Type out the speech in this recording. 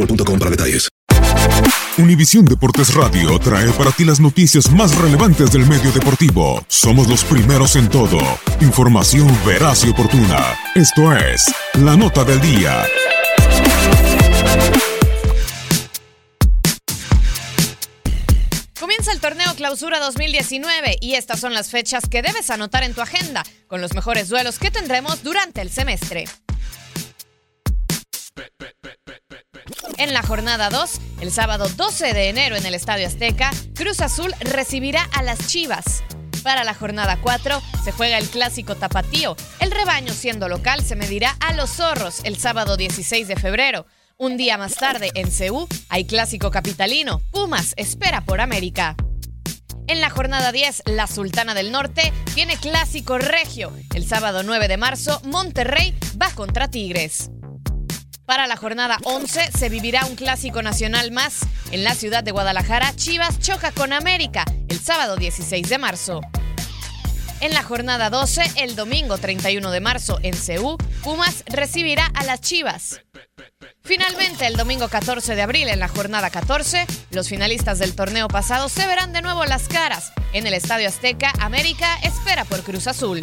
boostmobile.com para detalles. Univisión Deportes Radio trae para ti las noticias más relevantes del medio deportivo. Somos los primeros en todo. Información veraz y oportuna. Esto es La Nota del Día. Comienza el torneo Clausura 2019 y estas son las fechas que debes anotar en tu agenda con los mejores duelos que tendremos durante el semestre. En la jornada 2, el sábado 12 de enero en el Estadio Azteca, Cruz Azul recibirá a las Chivas. Para la jornada 4 se juega el clásico tapatío. El rebaño siendo local se medirá a los zorros el sábado 16 de febrero. Un día más tarde en Ceú hay clásico capitalino. Pumas espera por América. En la jornada 10, la Sultana del Norte tiene clásico regio. El sábado 9 de marzo, Monterrey va contra Tigres. Para la jornada 11 se vivirá un clásico nacional más. En la ciudad de Guadalajara, Chivas choca con América el sábado 16 de marzo. En la jornada 12, el domingo 31 de marzo en Ceú, Pumas recibirá a las Chivas. Finalmente, el domingo 14 de abril, en la jornada 14, los finalistas del torneo pasado se verán de nuevo las caras. En el Estadio Azteca, América espera por Cruz Azul.